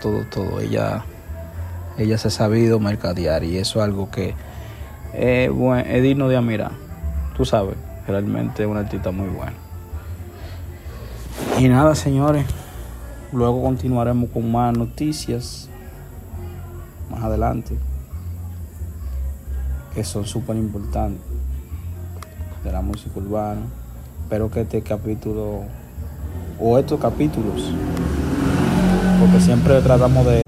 Todo, todo. Ella, ella se ha sabido mercadear y eso es algo que es, buen- es digno de admirar. Tú sabes, realmente es una artista muy buena. Y nada, señores, luego continuaremos con más noticias más adelante que son súper importantes de la música urbana. Espero que este capítulo o estos capítulos porque siempre tratamos de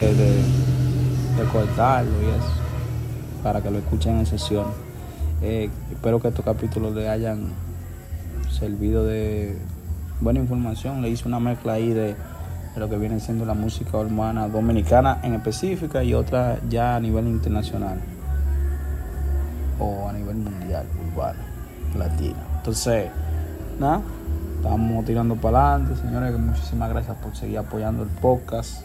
De, cortarlo y eso, para que lo escuchen en sesión. Eh, espero que estos capítulos le hayan servido de buena información. Le hice una mezcla ahí de, de lo que viene siendo la música urbana dominicana en específica y otra ya a nivel internacional o a nivel mundial, urbano, latino. Entonces, nada, estamos tirando para adelante, señores. Muchísimas gracias por seguir apoyando el podcast.